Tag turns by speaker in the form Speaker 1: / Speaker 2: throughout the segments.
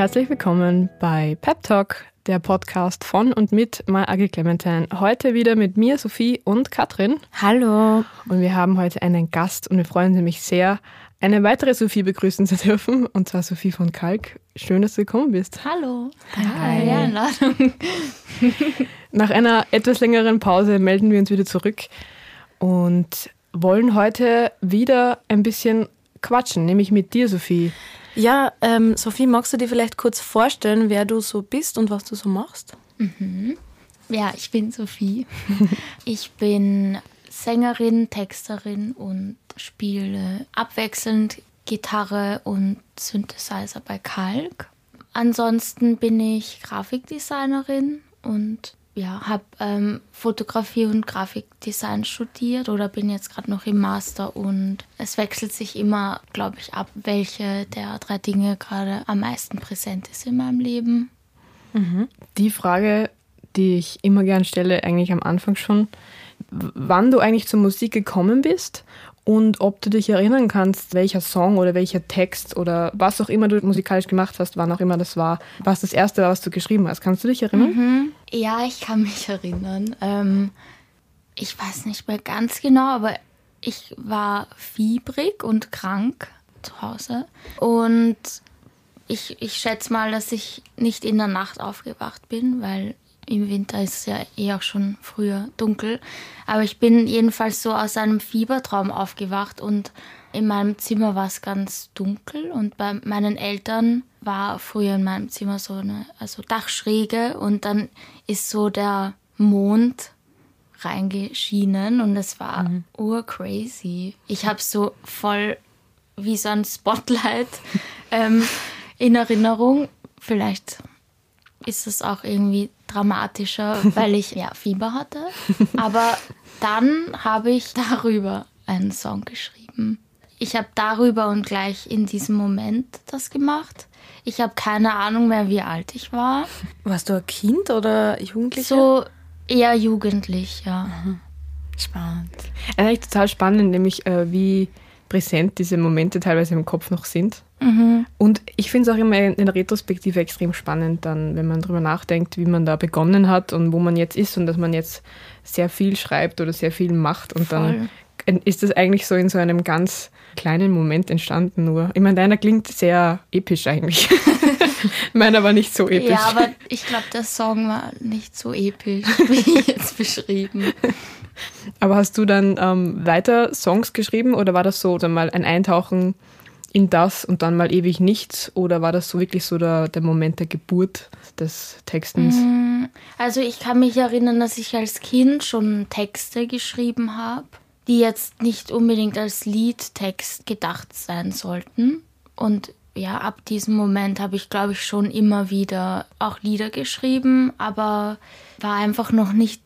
Speaker 1: herzlich willkommen bei Pep Talk, der Podcast von und mit Ugly Clementine. Heute wieder mit mir, Sophie und Katrin.
Speaker 2: Hallo.
Speaker 1: Und wir haben heute einen Gast und wir freuen uns nämlich sehr, eine weitere Sophie begrüßen zu dürfen, und zwar Sophie von Kalk. Schön, dass du gekommen bist.
Speaker 2: Hallo. Die Einladung.
Speaker 1: Nach einer etwas längeren Pause melden wir uns wieder zurück und wollen heute wieder ein bisschen quatschen, nämlich mit dir, Sophie.
Speaker 2: Ja, ähm, Sophie, magst du dir vielleicht kurz vorstellen, wer du so bist und was du so machst?
Speaker 3: Mhm. Ja, ich bin Sophie. ich bin Sängerin, Texterin und spiele abwechselnd Gitarre und Synthesizer bei Kalk. Ansonsten bin ich Grafikdesignerin und ja, habe ähm, Fotografie und Grafikdesign studiert oder bin jetzt gerade noch im Master und es wechselt sich immer, glaube ich, ab, welche der drei Dinge gerade am meisten präsent ist in meinem Leben.
Speaker 1: Mhm. Die Frage, die ich immer gern stelle, eigentlich am Anfang schon, wann du eigentlich zur Musik gekommen bist und ob du dich erinnern kannst, welcher Song oder welcher Text oder was auch immer du musikalisch gemacht hast, wann auch immer das war, was das erste war, was du geschrieben hast. Kannst du dich erinnern?
Speaker 3: Mhm. Ja, ich kann mich erinnern. Ähm, ich weiß nicht mehr ganz genau, aber ich war fiebrig und krank zu Hause. Und ich, ich schätze mal, dass ich nicht in der Nacht aufgewacht bin, weil im Winter ist es ja eh auch schon früher dunkel. Aber ich bin jedenfalls so aus einem Fiebertraum aufgewacht und in meinem Zimmer war es ganz dunkel und bei meinen Eltern war früher in meinem Zimmer so eine also Dachschräge und dann ist so der Mond reingeschienen und es war mhm. urcrazy. Ich habe so voll wie so ein Spotlight ähm, in Erinnerung. Vielleicht ist es auch irgendwie dramatischer, weil ich ja Fieber hatte. Aber dann habe ich darüber einen Song geschrieben. Ich habe darüber und gleich in diesem Moment das gemacht. Ich habe keine Ahnung mehr, wie alt ich war.
Speaker 2: Warst du ein Kind oder Jugendlicher?
Speaker 3: So eher jugendlich, ja. Mhm.
Speaker 1: Spannend. Eigentlich total spannend, nämlich äh, wie präsent diese Momente teilweise im Kopf noch sind. Mhm. Und ich finde es auch immer in der Retrospektive extrem spannend, dann, wenn man darüber nachdenkt, wie man da begonnen hat und wo man jetzt ist und dass man jetzt sehr viel schreibt oder sehr viel macht und Voll. dann ist das eigentlich so in so einem ganz kleinen Moment entstanden nur. Ich meine, deiner klingt sehr episch eigentlich. Meiner war nicht so episch.
Speaker 3: Ja, aber ich glaube, der Song war nicht so episch, wie jetzt beschrieben.
Speaker 1: Aber hast du dann ähm, weiter Songs geschrieben oder war das so dann mal ein Eintauchen in das und dann mal ewig nichts? Oder war das so wirklich so der, der Moment der Geburt des Textens? Mm,
Speaker 3: also ich kann mich erinnern, dass ich als Kind schon Texte geschrieben habe, die jetzt nicht unbedingt als Liedtext gedacht sein sollten. Und ja, ab diesem Moment habe ich, glaube ich, schon immer wieder auch Lieder geschrieben, aber war einfach noch nicht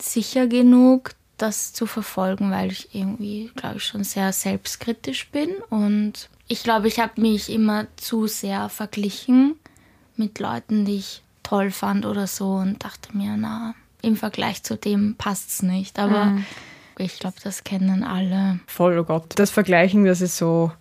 Speaker 3: sicher genug, das zu verfolgen, weil ich irgendwie, glaube ich, schon sehr selbstkritisch bin und ich glaube, ich habe mich immer zu sehr verglichen mit Leuten, die ich toll fand oder so und dachte mir, na, im Vergleich zu dem passt es nicht. Aber mhm. ich glaube, das kennen alle.
Speaker 1: Voll, oh Gott. Das Vergleichen, das ist so,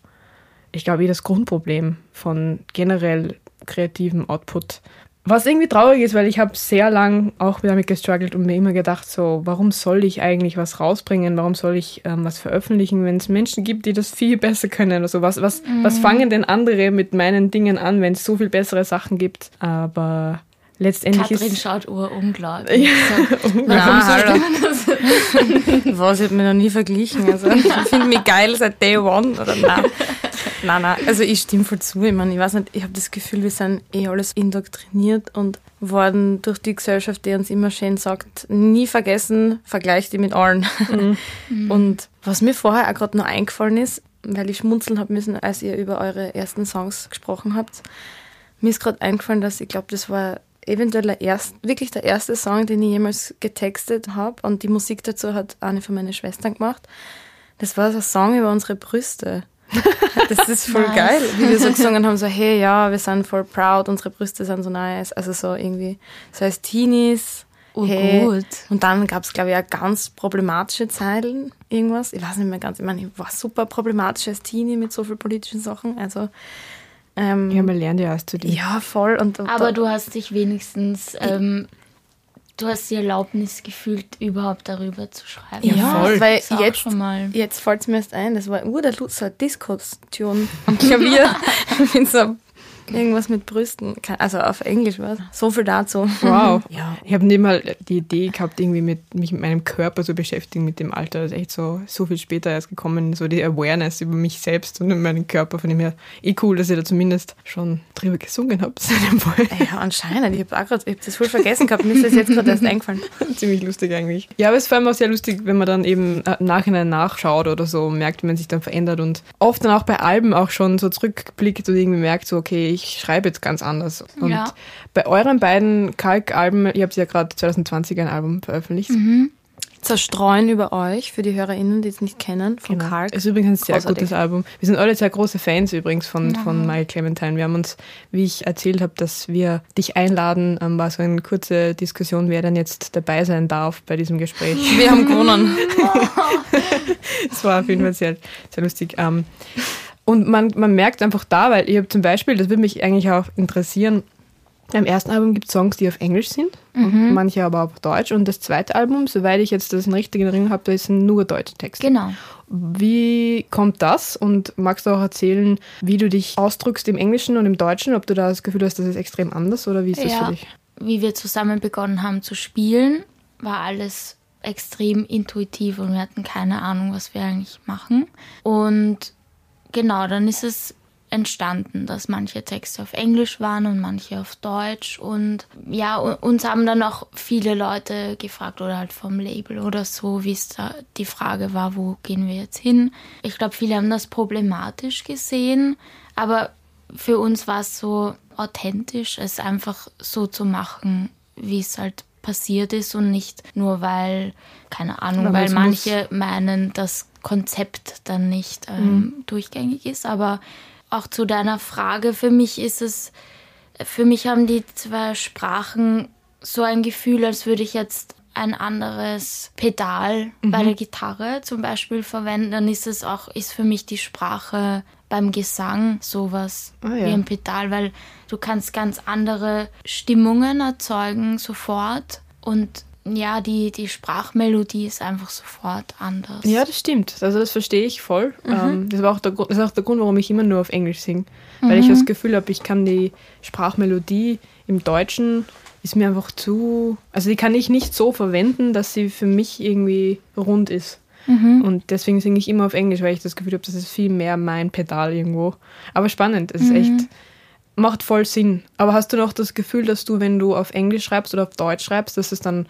Speaker 1: ich glaube, das Grundproblem von generell kreativem Output. Was irgendwie traurig ist, weil ich habe sehr lang auch damit gestruggelt und mir immer gedacht, so, warum soll ich eigentlich was rausbringen? Warum soll ich ähm, was veröffentlichen, wenn es Menschen gibt, die das viel besser können? Also was, was, mhm. was fangen denn andere mit meinen Dingen an, wenn es so viel bessere Sachen gibt? Aber letztendlich
Speaker 3: Katrin
Speaker 1: ist...
Speaker 3: schaut urunglaublich. Ja,
Speaker 2: unglaublich. was, ich habe mich noch nie verglichen. Also, ich finde mich geil seit Day One. Oder nein. Nein, nein. Also ich stimme voll zu. Ich meine, ich weiß nicht, ich habe das Gefühl, wir sind eh alles indoktriniert und worden durch die Gesellschaft, die uns immer schön sagt, nie vergessen, vergleicht die mit allen. Mhm. Und was mir vorher auch gerade noch eingefallen ist, weil ich schmunzeln habe müssen, als ihr über eure ersten Songs gesprochen habt, mir ist gerade eingefallen, dass ich glaube, das war eventuell der erst, wirklich der erste Song, den ich jemals getextet habe und die Musik dazu hat eine von meinen Schwestern gemacht. Das war so ein Song über unsere Brüste. Das ist voll nice. geil, wie wir so gesungen haben, so hey, ja, wir sind voll proud, unsere Brüste sind so nice. Also so irgendwie, so als Teenies.
Speaker 3: Oh hey. gut.
Speaker 2: Und dann gab es, glaube ich, auch ganz problematische Zeilen, irgendwas. Ich weiß nicht mehr ganz, ich meine, ich war super problematisch als Teenie mit so vielen politischen Sachen. Also
Speaker 1: Ähm, ja, man lernt ja erst zu
Speaker 2: dem. Ja, voll. Und,
Speaker 3: und Aber du hast dich wenigstens, ähm, du hast die Erlaubnis gefühlt, überhaupt darüber zu schreiben.
Speaker 2: Ja, ja voll. Weil jetzt, jetzt fällt es mir erst ein, das war uh, der Lutzer Disco-Tune am Klavier. mit so Irgendwas mit Brüsten. Also auf Englisch was. So viel dazu.
Speaker 1: Wow. ja. Ich habe nicht mal die Idee gehabt, irgendwie mit, mich mit meinem Körper zu beschäftigen, mit dem Alter. Das ist echt so, so viel später erst gekommen, so die Awareness über mich selbst und meinen Körper. Von dem her eh cool, dass ihr da zumindest schon drüber gesungen habt.
Speaker 2: ja, anscheinend. Ich habe hab das voll vergessen gehabt. Mir ist das jetzt gerade erst eingefallen.
Speaker 1: Ziemlich lustig eigentlich. Ja, aber es ist vor allem auch sehr lustig, wenn man dann eben äh, Nachhinein nachschaut oder so, merkt, wie man sich dann verändert und oft dann auch bei Alben auch schon so zurückblickt und irgendwie merkt, so, okay, ich schreibe jetzt ganz anders. Und ja. bei euren beiden Kalk-Alben, ihr habt ja gerade 2020 ein Album veröffentlicht. Mhm.
Speaker 2: Zerstreuen über euch für die HörerInnen, die es nicht kennen, von genau. Kalk.
Speaker 1: Es ist übrigens ein sehr Großartig. gutes Album. Wir sind alle sehr große Fans übrigens von, ja. von My Clementine. Wir haben uns, wie ich erzählt habe, dass wir dich einladen, ähm, war so eine kurze Diskussion, wer denn jetzt dabei sein darf bei diesem Gespräch.
Speaker 2: Wir haben gewonnen.
Speaker 1: Es war auf jeden Fall sehr, sehr lustig. Und man, man merkt einfach da, weil ich habe zum Beispiel, das würde mich eigentlich auch interessieren, im ersten Album gibt es Songs, die auf Englisch sind, mhm. manche aber auf Deutsch. Und das zweite Album, soweit ich jetzt das in richtigen Erinnerung habe, da sind nur deutsche Texte.
Speaker 3: Genau.
Speaker 1: Wie kommt das? Und magst du auch erzählen, wie du dich ausdrückst im Englischen und im Deutschen? Ob du da das Gefühl hast, das ist extrem anders oder wie ist das ja. für dich?
Speaker 3: Wie wir zusammen begonnen haben zu spielen, war alles extrem intuitiv und wir hatten keine Ahnung, was wir eigentlich machen. Und genau, dann ist es entstanden, dass manche Texte auf Englisch waren und manche auf Deutsch. Und ja, uns haben dann auch viele Leute gefragt oder halt vom Label oder so, wie es da die Frage war, wo gehen wir jetzt hin. Ich glaube, viele haben das problematisch gesehen, aber für uns war es so authentisch, es einfach so zu machen, wie es halt passiert ist und nicht nur weil, keine Ahnung, weil manche meinen, das Konzept dann nicht ähm, mhm. durchgängig ist. Aber auch zu deiner Frage, für mich ist es, für mich haben die zwei Sprachen so ein Gefühl, als würde ich jetzt ein anderes Pedal mhm. bei der Gitarre zum Beispiel verwenden, dann ist es auch, ist für mich die Sprache beim Gesang sowas oh, ja. wie ein Pedal, weil du kannst ganz andere Stimmungen erzeugen sofort und ja, die, die Sprachmelodie ist einfach sofort anders.
Speaker 1: Ja, das stimmt. Also das verstehe ich voll. Mhm. Ähm, das, war auch der, das ist auch der Grund, warum ich immer nur auf Englisch singe. Weil mhm. ich das Gefühl habe, ich kann die Sprachmelodie im Deutschen ist mir einfach zu. Also die kann ich nicht so verwenden, dass sie für mich irgendwie rund ist. Mhm. Und deswegen singe ich immer auf Englisch, weil ich das Gefühl habe, das ist viel mehr mein Pedal irgendwo. Aber spannend, es ist mhm. echt macht voll Sinn. Aber hast du noch das Gefühl, dass du, wenn du auf Englisch schreibst oder auf Deutsch schreibst, dass es dann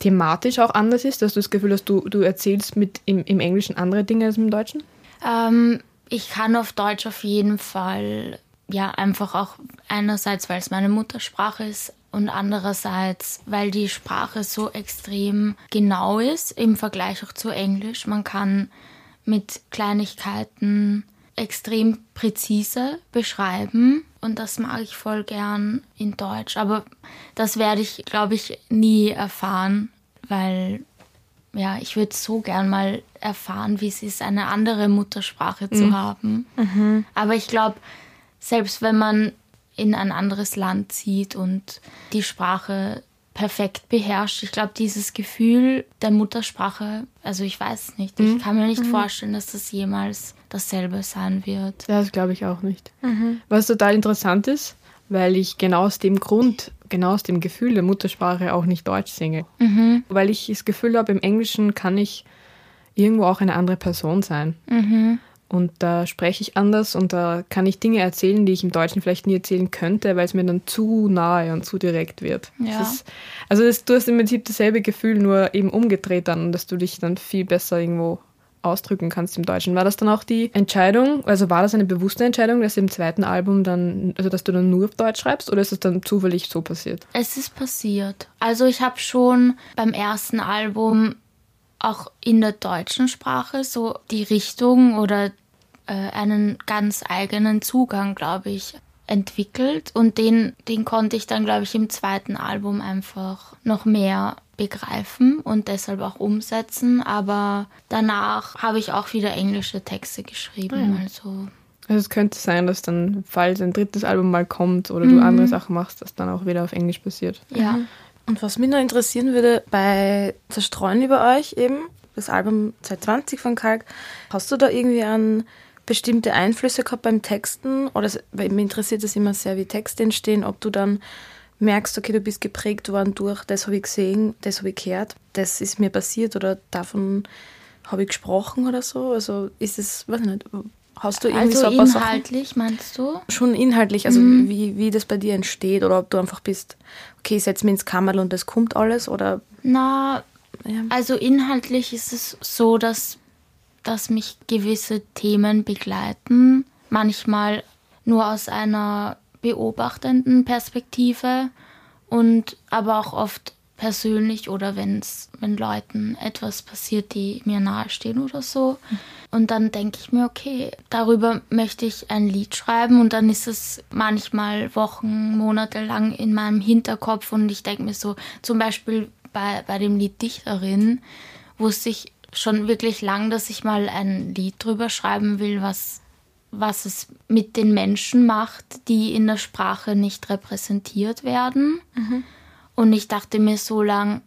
Speaker 1: thematisch auch anders ist, dass du das Gefühl hast, du, du erzählst mit im, im Englischen andere Dinge als im Deutschen?
Speaker 3: Ähm, ich kann auf Deutsch auf jeden Fall, ja, einfach auch einerseits, weil es meine Muttersprache ist und andererseits, weil die Sprache so extrem genau ist im Vergleich auch zu Englisch. Man kann mit Kleinigkeiten extrem präzise beschreiben und das mag ich voll gern in Deutsch. Aber das werde ich, glaube ich, nie erfahren, weil ja, ich würde so gern mal erfahren, wie es ist, eine andere Muttersprache mhm. zu haben. Mhm. Aber ich glaube, selbst wenn man in ein anderes Land zieht und die Sprache perfekt beherrscht. Ich glaube, dieses Gefühl der Muttersprache, also ich weiß nicht, mhm. ich kann mir nicht mhm. vorstellen, dass das jemals dasselbe sein wird.
Speaker 1: Das glaube ich auch nicht. Mhm. Was total interessant ist, weil ich genau aus dem Grund, genau aus dem Gefühl der Muttersprache auch nicht Deutsch singe. Mhm. Weil ich das Gefühl habe, im Englischen kann ich irgendwo auch eine andere Person sein. Mhm. Und da spreche ich anders und da kann ich Dinge erzählen, die ich im Deutschen vielleicht nie erzählen könnte, weil es mir dann zu nahe und zu direkt wird. Ja. Ist, also das, du hast im Prinzip dasselbe Gefühl, nur eben umgedreht dann, dass du dich dann viel besser irgendwo ausdrücken kannst im Deutschen. War das dann auch die Entscheidung, also war das eine bewusste Entscheidung, dass im zweiten Album dann, also dass du dann nur auf Deutsch schreibst oder ist es dann zufällig so passiert?
Speaker 3: Es ist passiert. Also ich habe schon beim ersten Album auch in der deutschen Sprache so die Richtung oder äh, einen ganz eigenen Zugang, glaube ich, entwickelt. Und den, den konnte ich dann, glaube ich, im zweiten Album einfach noch mehr begreifen und deshalb auch umsetzen. Aber danach habe ich auch wieder englische Texte geschrieben. Mhm. Also
Speaker 1: Also es könnte sein, dass dann, falls ein drittes Album mal kommt oder du mhm. andere Sachen machst, dass dann auch wieder auf Englisch passiert.
Speaker 2: Ja. Und was mich noch interessieren würde, bei Zerstreuen über euch eben, das Album 2020 von Kalk, hast du da irgendwie an bestimmte Einflüsse gehabt beim Texten? Oder weil mich interessiert es immer sehr, wie Texte entstehen, ob du dann merkst, okay, du bist geprägt worden durch, das habe ich gesehen, das habe ich gehört, das ist mir passiert oder davon habe ich gesprochen oder so. Also ist es, weiß nicht, hast du irgendwie
Speaker 3: also
Speaker 2: so
Speaker 3: ein paar inhaltlich, Sachen? meinst du?
Speaker 2: Schon inhaltlich, also mhm. wie, wie das bei dir entsteht oder ob du einfach bist, okay, ich setze mich ins Kammerl und das kommt alles oder...
Speaker 3: Na, ja. also inhaltlich ist es so, dass, dass mich gewisse Themen begleiten, manchmal nur aus einer beobachtenden Perspektive und aber auch oft persönlich oder wenn's, wenn Leuten etwas passiert, die mir nahestehen oder so. Und dann denke ich mir, okay, darüber möchte ich ein Lied schreiben und dann ist es manchmal Wochen, Monate lang in meinem Hinterkopf und ich denke mir so, zum Beispiel bei, bei dem Lied Dichterin wusste ich schon wirklich lang, dass ich mal ein Lied drüber schreiben will, was was es mit den Menschen macht, die in der Sprache nicht repräsentiert werden. Mhm. Und ich dachte mir so lang,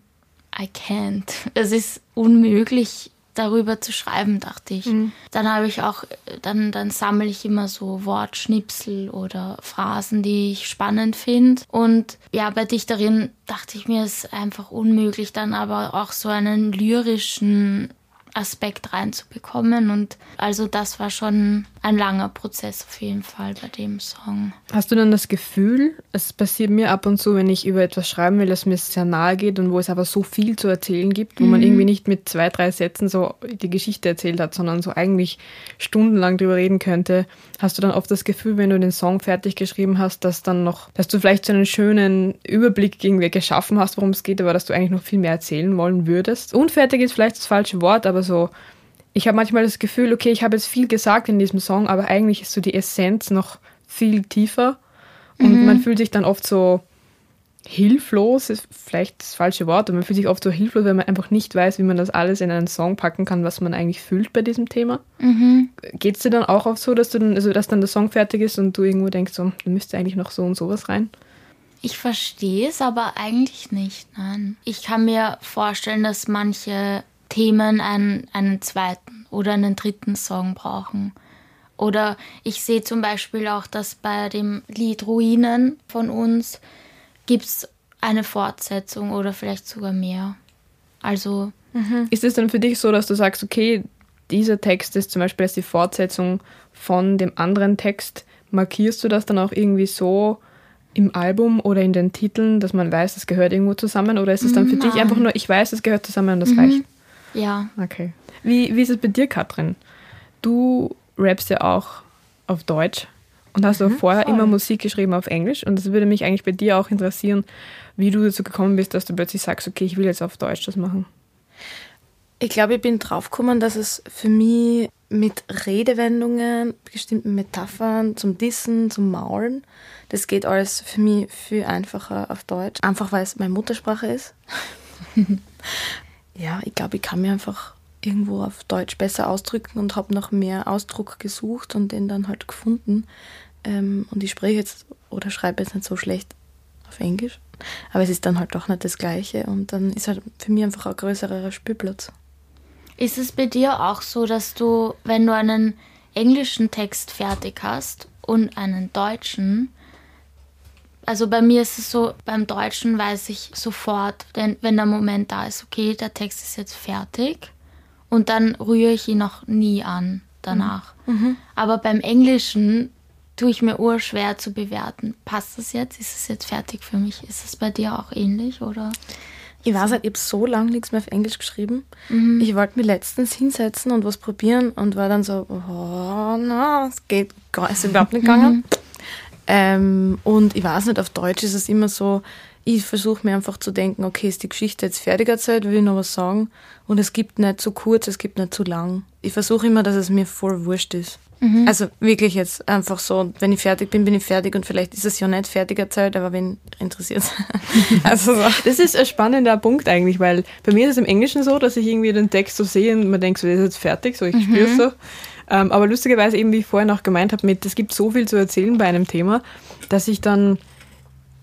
Speaker 3: I can't. Es ist unmöglich, darüber zu schreiben, dachte ich. Mhm. Dann habe ich auch, dann, dann sammle ich immer so Wortschnipsel oder Phrasen, die ich spannend finde. Und ja, bei Dichterin dachte ich mir, es ist einfach unmöglich, dann aber auch so einen lyrischen Aspekt reinzubekommen. Und also das war schon ein langer Prozess auf jeden Fall bei dem Song.
Speaker 1: Hast du dann das Gefühl, es passiert mir ab und zu, wenn ich über etwas schreiben will, dass mir sehr nahe geht und wo es aber so viel zu erzählen gibt, wo mhm. man irgendwie nicht mit zwei, drei Sätzen so die Geschichte erzählt hat, sondern so eigentlich stundenlang drüber reden könnte. Hast du dann oft das Gefühl, wenn du den Song fertig geschrieben hast, dass dann noch, dass du vielleicht so einen schönen Überblick irgendwie geschaffen hast, worum es geht, aber dass du eigentlich noch viel mehr erzählen wollen würdest? Unfertig ist vielleicht das falsche Wort, aber so ich habe manchmal das Gefühl, okay, ich habe jetzt viel gesagt in diesem Song, aber eigentlich ist so die Essenz noch viel tiefer und mhm. man fühlt sich dann oft so hilflos, ist vielleicht das falsche Wort, aber man fühlt sich oft so hilflos, wenn man einfach nicht weiß, wie man das alles in einen Song packen kann, was man eigentlich fühlt bei diesem Thema. Mhm. Geht es dir dann auch oft so, dass du dann, also dass dann der Song fertig ist und du irgendwo denkst, so, da müsste eigentlich noch so und sowas rein?
Speaker 3: Ich verstehe es, aber eigentlich nicht, nein. Ich kann mir vorstellen, dass manche Themen einen, einen zweiten oder einen dritten Song brauchen. Oder ich sehe zum Beispiel auch, dass bei dem Lied Ruinen von uns gibt es eine Fortsetzung oder vielleicht sogar mehr. Also.
Speaker 1: Mhm. Ist es dann für dich so, dass du sagst, okay, dieser Text ist zum Beispiel als die Fortsetzung von dem anderen Text, markierst du das dann auch irgendwie so im Album oder in den Titeln, dass man weiß, es gehört irgendwo zusammen? Oder ist es dann für Nein. dich einfach nur, ich weiß, es gehört zusammen und das mhm. reicht?
Speaker 3: Ja.
Speaker 1: Okay. Wie, wie ist es bei dir, Katrin? Du rappst ja auch auf Deutsch und hast mhm, auch vorher voll. immer Musik geschrieben auf Englisch. Und das würde mich eigentlich bei dir auch interessieren, wie du dazu gekommen bist, dass du plötzlich sagst, okay, ich will jetzt auf Deutsch das machen.
Speaker 2: Ich glaube, ich bin draufgekommen, dass es für mich mit Redewendungen, bestimmten Metaphern zum Dissen, zum Maulen, das geht alles für mich viel einfacher auf Deutsch. Einfach weil es meine Muttersprache ist. ja, ich glaube, ich kann mir einfach irgendwo auf Deutsch besser ausdrücken und habe nach mehr Ausdruck gesucht und den dann halt gefunden. Ähm, und ich spreche jetzt oder schreibe jetzt nicht so schlecht auf Englisch, aber es ist dann halt doch nicht das Gleiche und dann ist halt für mich einfach ein größerer Spielplatz.
Speaker 3: Ist es bei dir auch so, dass du, wenn du einen englischen Text fertig hast und einen deutschen, also bei mir ist es so, beim Deutschen weiß ich sofort, denn wenn der Moment da ist, okay, der Text ist jetzt fertig und dann rühre ich ihn noch nie an danach. Mhm. mhm. Aber beim Englischen tue ich mir urschwer zu bewerten. Passt das jetzt? Ist es jetzt fertig für mich? Ist es bei dir auch ähnlich oder?
Speaker 2: Ich weiß halt, ich habe so lange nichts mehr auf Englisch geschrieben. Mhm. Ich wollte mir letztens hinsetzen und was probieren und war dann so, oh, na, es geht gar, ist überhaupt nicht gegangen. Mhm. Ähm, und ich weiß nicht, auf Deutsch ist es immer so, ich versuche mir einfach zu denken, okay, ist die Geschichte jetzt fertig erzählt, will ich noch was sagen? Und es gibt nicht zu kurz, es gibt nicht zu lang. Ich versuche immer, dass es mir voll wurscht ist. Mhm. Also wirklich jetzt einfach so, wenn ich fertig bin, bin ich fertig und vielleicht ist es ja nicht fertig erzählt, aber wen interessiert
Speaker 1: also so. Das ist ein spannender Punkt eigentlich, weil bei mir ist es im Englischen so, dass ich irgendwie den Text so sehe und man denkt so, der ist jetzt fertig, so ich mhm. spüre es so. Ähm, aber lustigerweise eben, wie ich vorher noch gemeint habe, mit es gibt so viel zu erzählen bei einem Thema, dass ich dann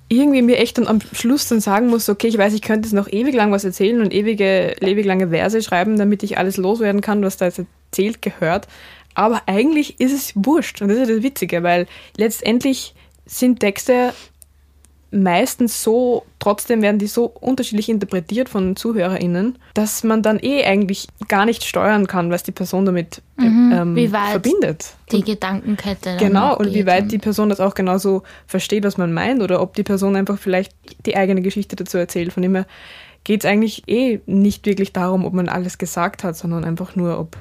Speaker 1: irgendwie mir echt dann am Schluss dann sagen muss, okay, ich weiß, ich könnte jetzt noch ewig lang was erzählen und ewige, ewig lange Verse schreiben, damit ich alles loswerden kann, was da jetzt erzählt gehört. Aber eigentlich ist es wurscht und das ist das Witzige, weil letztendlich sind Texte meistens so, trotzdem werden die so unterschiedlich interpretiert von ZuhörerInnen, dass man dann eh eigentlich gar nicht steuern kann, was die Person damit mhm, ähm, wie weit verbindet.
Speaker 3: Die und, Gedankenkette.
Speaker 1: Genau, und wie weit die Person das auch genauso versteht, was man meint, oder ob die Person einfach vielleicht die eigene Geschichte dazu erzählt. Von dem her geht es eigentlich eh nicht wirklich darum, ob man alles gesagt hat, sondern einfach nur, ob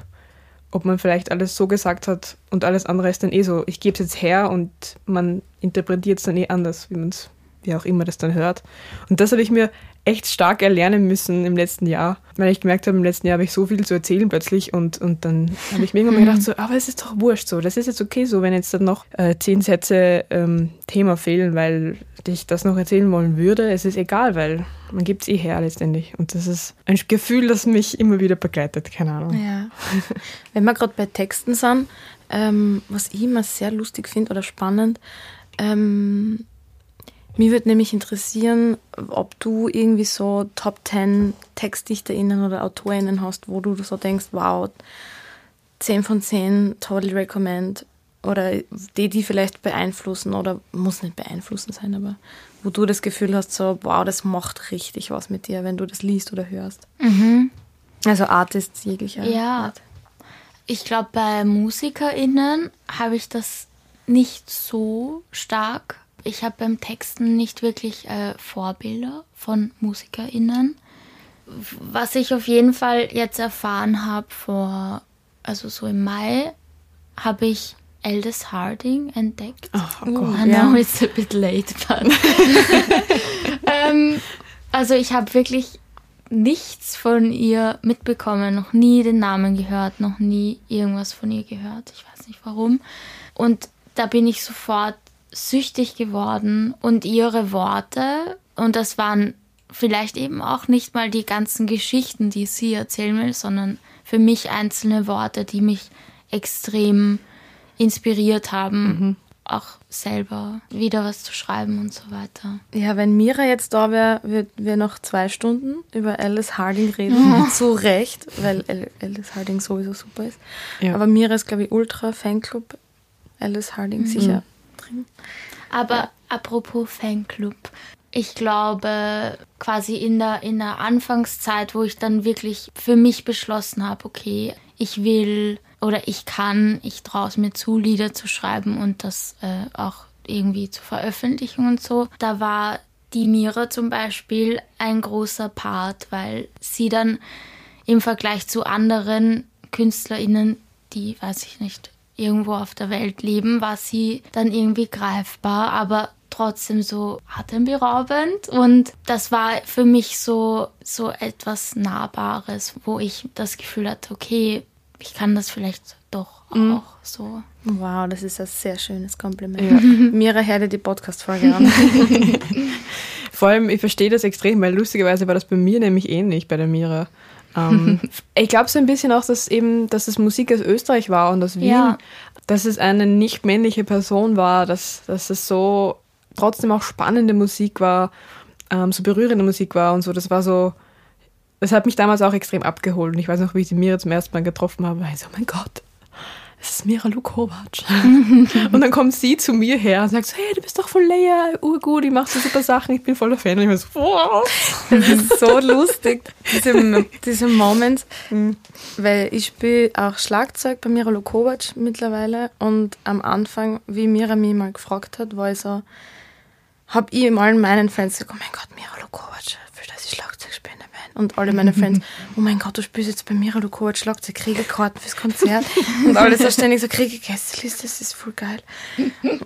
Speaker 1: ob man vielleicht alles so gesagt hat und alles andere ist dann eh so, ich gebe es jetzt her und man interpretiert es dann eh anders, wie man es wie auch immer das dann hört. Und das habe ich mir echt stark erlernen müssen im letzten Jahr, weil ich gemerkt habe, im letzten Jahr habe ich so viel zu erzählen plötzlich und, und dann habe ich mir irgendwann gedacht, so, aber es ist doch wurscht so, das ist jetzt okay so, wenn jetzt dann noch äh, zehn Sätze ähm, Thema fehlen, weil ich das noch erzählen wollen würde, es ist egal, weil man gibt es eh her letztendlich und das ist ein Gefühl, das mich immer wieder begleitet, keine Ahnung.
Speaker 2: Ja. wenn wir gerade bei Texten sind, ähm, was ich immer sehr lustig finde oder spannend, ähm, mir würde nämlich interessieren, ob du irgendwie so Top 10 TextdichterInnen oder AutorInnen hast, wo du so denkst, wow, 10 von 10, totally recommend. Oder die, die vielleicht beeinflussen oder muss nicht beeinflussen sein, aber wo du das Gefühl hast, so, wow, das macht richtig was mit dir, wenn du das liest oder hörst. Mhm. Also Artists jeglicher
Speaker 3: ja. Art. Ich glaube, bei MusikerInnen habe ich das nicht so stark ich habe beim Texten nicht wirklich äh, Vorbilder von MusikerInnen. Was ich auf jeden Fall jetzt erfahren habe vor, also so im Mai, habe ich Aldous Harding entdeckt.
Speaker 1: Oh, oh Gott,
Speaker 3: I know ja. it's a bit late, but. ähm, also ich habe wirklich nichts von ihr mitbekommen, noch nie den Namen gehört, noch nie irgendwas von ihr gehört. Ich weiß nicht warum. Und da bin ich sofort süchtig geworden und ihre Worte, und das waren vielleicht eben auch nicht mal die ganzen Geschichten, die sie erzählen will, sondern für mich einzelne Worte, die mich extrem inspiriert haben, mhm. auch selber wieder was zu schreiben und so weiter.
Speaker 2: Ja, wenn Mira jetzt da wäre, würden wir noch zwei Stunden über Alice Harding reden. Mhm. Zu Recht, weil Alice Harding sowieso super ist. Ja. Aber Mira ist, glaube ich, Ultra Fanclub. Alice Harding mhm. sicher
Speaker 3: drin. Aber ja. apropos Fanclub, ich glaube, quasi in der, in der Anfangszeit, wo ich dann wirklich für mich beschlossen habe, okay, ich will oder ich kann, ich traue es mir zu, Lieder zu schreiben und das äh, auch irgendwie zu veröffentlichen und so. Da war die Mira zum Beispiel ein großer Part, weil sie dann im Vergleich zu anderen KünstlerInnen, die, weiß ich nicht, irgendwo auf der Welt leben, war sie dann irgendwie greifbar, aber trotzdem so atemberaubend und das war für mich so so etwas nahbares, wo ich das Gefühl hatte, okay, ich kann das vielleicht doch mhm. auch so.
Speaker 2: Wow, das ist ein sehr schönes Kompliment. Ja. Mira herde die Podcast-Folge an.
Speaker 1: Vor allem, ich verstehe das extrem, weil lustigerweise war das bei mir nämlich ähnlich bei der Mira. Ähm, ich glaube so ein bisschen auch, dass eben, dass es Musik aus Österreich war und aus Wien, ja. dass es eine nicht männliche Person war, dass, dass es so trotzdem auch spannende Musik war, ähm, so berührende Musik war und so. Das war so, das hat mich damals auch extrem abgeholt. Und ich weiß noch, wie ich die Mira zum ersten Mal getroffen habe, ich so, oh mein Gott, es ist Mira Lukovac. und dann kommt sie zu mir her und sagt so, hey, du bist doch von Leia, urgut, die macht so super Sachen, ich bin voller Fan. Und ich bin so, wow.
Speaker 2: Das ist so lustig, diese, diese Moments, mhm. weil ich spiele auch Schlagzeug bei Mira Lukovac mittlerweile und am Anfang, wie Mira mich mal gefragt hat, war ich so, habe ich in allen meinen Fans gesagt, oh mein Gott, Mira Lukovac, für das ich Schlagzeug spiele und alle meine Friends, oh mein Gott, du spielst jetzt bei Mira Lukovac Schlagzeug, kriege Karten fürs Konzert. Und alle so ständig so, kriege Gästeliste, das ist voll geil.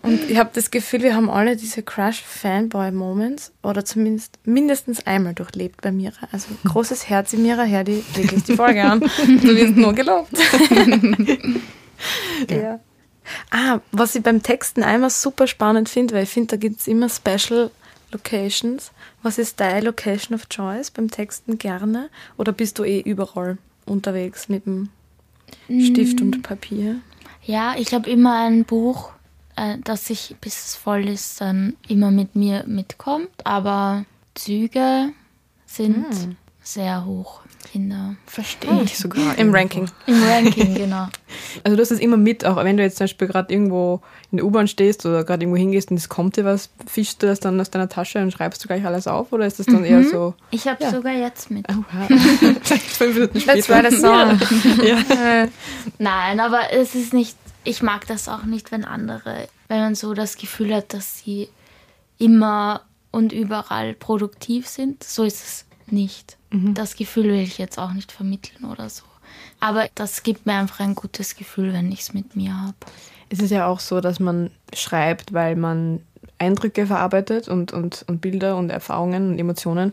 Speaker 2: Und ich habe das Gefühl, wir haben alle diese Crush-Fanboy-Moments oder zumindest mindestens einmal durchlebt bei Mira. Also großes Herz in Mira, Herdi, leg die Folge an. Du wirst nur gelobt. ja. ja. Ah, was ich beim Texten einmal super spannend finde, weil ich finde, da gibt es immer Special Locations. Was ist deine Location of Choice beim Texten gerne? Oder bist du eh überall unterwegs mit dem Stift und Papier?
Speaker 3: Ja, ich habe immer ein Buch, äh, das ich, bis es voll ist, dann immer mit mir mitkommt. Aber Züge sind hm. sehr hoch in der
Speaker 1: Verstehe ich sogar.
Speaker 2: Im Ranking.
Speaker 3: Im Ranking, genau.
Speaker 1: Also du hast es immer mit, auch wenn du jetzt zum Beispiel gerade irgendwo in der U-Bahn stehst oder gerade irgendwo hingehst und es kommt dir was, fischst du das dann aus deiner Tasche und schreibst du gleich alles auf oder ist das dann mhm. eher so?
Speaker 3: Ich habe ja. sogar jetzt mit. Oh, wow.
Speaker 1: Fünf Minuten später.
Speaker 2: Let's write a song.
Speaker 3: ja. Nein, aber es ist nicht, ich mag das auch nicht, wenn andere, wenn man so das Gefühl hat, dass sie immer und überall produktiv sind. So ist es nicht. Mhm. Das Gefühl will ich jetzt auch nicht vermitteln oder so. Aber das gibt mir einfach ein gutes Gefühl, wenn ich es mit mir habe.
Speaker 1: Es ist ja auch so, dass man schreibt, weil man Eindrücke verarbeitet und, und, und Bilder und Erfahrungen und Emotionen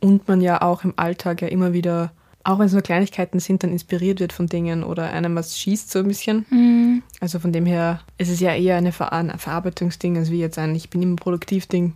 Speaker 1: und man ja auch im Alltag ja immer wieder, auch wenn es nur Kleinigkeiten sind, dann inspiriert wird von Dingen oder einem was schießt so ein bisschen. Mhm. Also von dem her ist es ja eher eine, Ver ein Verarbeitungsding als wie jetzt ein Ich bin immer produktiv Ding.